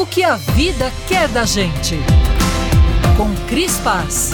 O que a vida quer da gente. Com Cris Paz.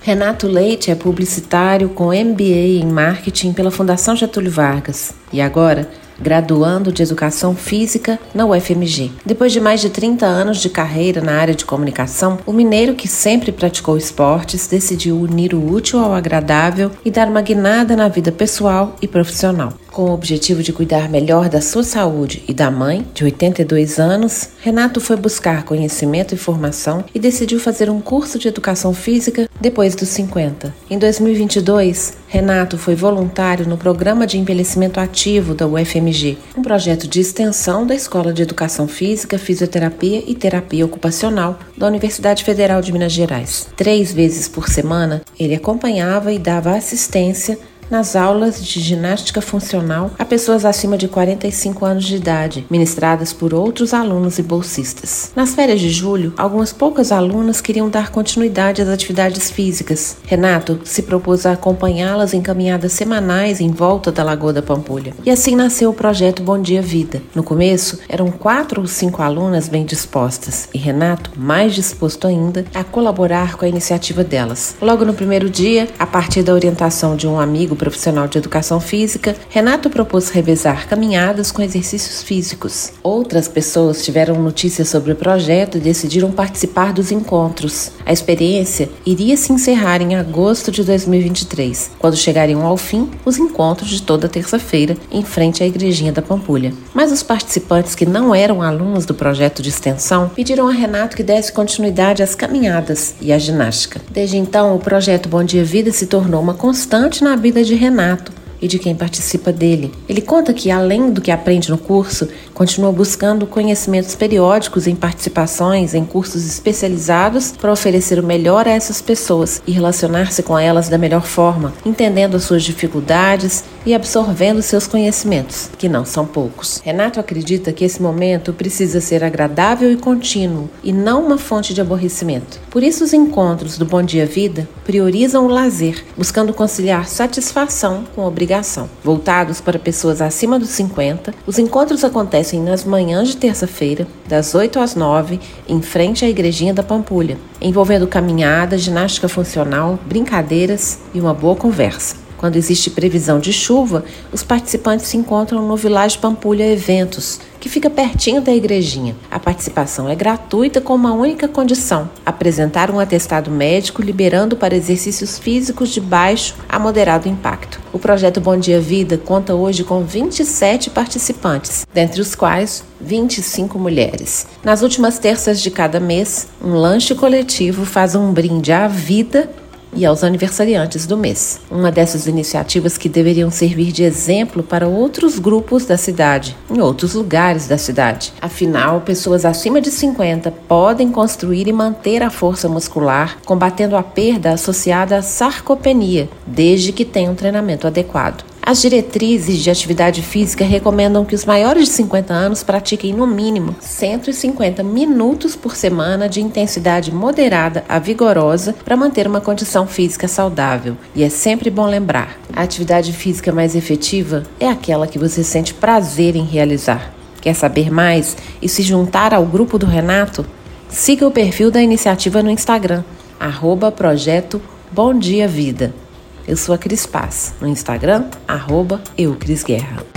Renato Leite é publicitário com MBA em marketing pela Fundação Getúlio Vargas e agora graduando de Educação Física na UFMG. Depois de mais de 30 anos de carreira na área de comunicação, o mineiro que sempre praticou esportes decidiu unir o útil ao agradável e dar uma guinada na vida pessoal e profissional. Com o objetivo de cuidar melhor da sua saúde e da mãe, de 82 anos, Renato foi buscar conhecimento e formação e decidiu fazer um curso de educação física depois dos 50. Em 2022, Renato foi voluntário no Programa de Envelhecimento Ativo da UFMG, um projeto de extensão da Escola de Educação Física, Fisioterapia e Terapia Ocupacional da Universidade Federal de Minas Gerais. Três vezes por semana, ele acompanhava e dava assistência nas aulas de ginástica funcional a pessoas acima de 45 anos de idade, ministradas por outros alunos e bolsistas. Nas férias de julho, algumas poucas alunas queriam dar continuidade às atividades físicas. Renato se propôs a acompanhá-las em caminhadas semanais em volta da Lagoa da Pampulha. E assim nasceu o projeto Bom Dia Vida. No começo, eram quatro ou cinco alunas bem dispostas e Renato mais disposto ainda a colaborar com a iniciativa delas. Logo no primeiro dia, a partir da orientação de um amigo amigo profissional de educação física, Renato propôs revezar caminhadas com exercícios físicos. Outras pessoas tiveram notícias sobre o projeto e decidiram participar dos encontros. A experiência iria se encerrar em agosto de 2023, quando chegariam ao fim os encontros de toda terça-feira em frente à Igrejinha da Pampulha. Mas os participantes que não eram alunos do projeto de extensão pediram a Renato que desse continuidade às caminhadas e à ginástica. Desde então, o projeto Bom Dia Vida se tornou uma constante na vida de Renato e de quem participa dele. Ele conta que, além do que aprende no curso, continua buscando conhecimentos periódicos em participações em cursos especializados para oferecer o melhor a essas pessoas e relacionar-se com elas da melhor forma, entendendo as suas dificuldades e absorvendo seus conhecimentos, que não são poucos. Renato acredita que esse momento precisa ser agradável e contínuo e não uma fonte de aborrecimento. Por isso, os encontros do Bom Dia Vida priorizam o lazer, buscando conciliar satisfação com obrigação Voltados para pessoas acima dos 50, os encontros acontecem nas manhãs de terça-feira, das 8 às 9, em frente à Igrejinha da Pampulha, envolvendo caminhada, ginástica funcional, brincadeiras e uma boa conversa. Quando existe previsão de chuva, os participantes se encontram no Village Pampulha Eventos, que fica pertinho da igrejinha. A participação é gratuita com uma única condição: apresentar um atestado médico liberando para exercícios físicos de baixo a moderado impacto. O projeto Bom Dia Vida conta hoje com 27 participantes, dentre os quais 25 mulheres. Nas últimas terças de cada mês, um lanche coletivo faz um brinde à vida e aos aniversariantes do mês. Uma dessas iniciativas que deveriam servir de exemplo para outros grupos da cidade, em outros lugares da cidade. Afinal, pessoas acima de 50 podem construir e manter a força muscular, combatendo a perda associada à sarcopenia, desde que tenham um treinamento adequado. As diretrizes de atividade física recomendam que os maiores de 50 anos pratiquem no mínimo 150 minutos por semana de intensidade moderada a vigorosa para manter uma condição física saudável. E é sempre bom lembrar: a atividade física mais efetiva é aquela que você sente prazer em realizar. Quer saber mais e se juntar ao grupo do Renato? Siga o perfil da iniciativa no Instagram, arroba projeto Bom Dia Vida. Eu sou a Cris Paz, no Instagram, arroba eucrisguerra.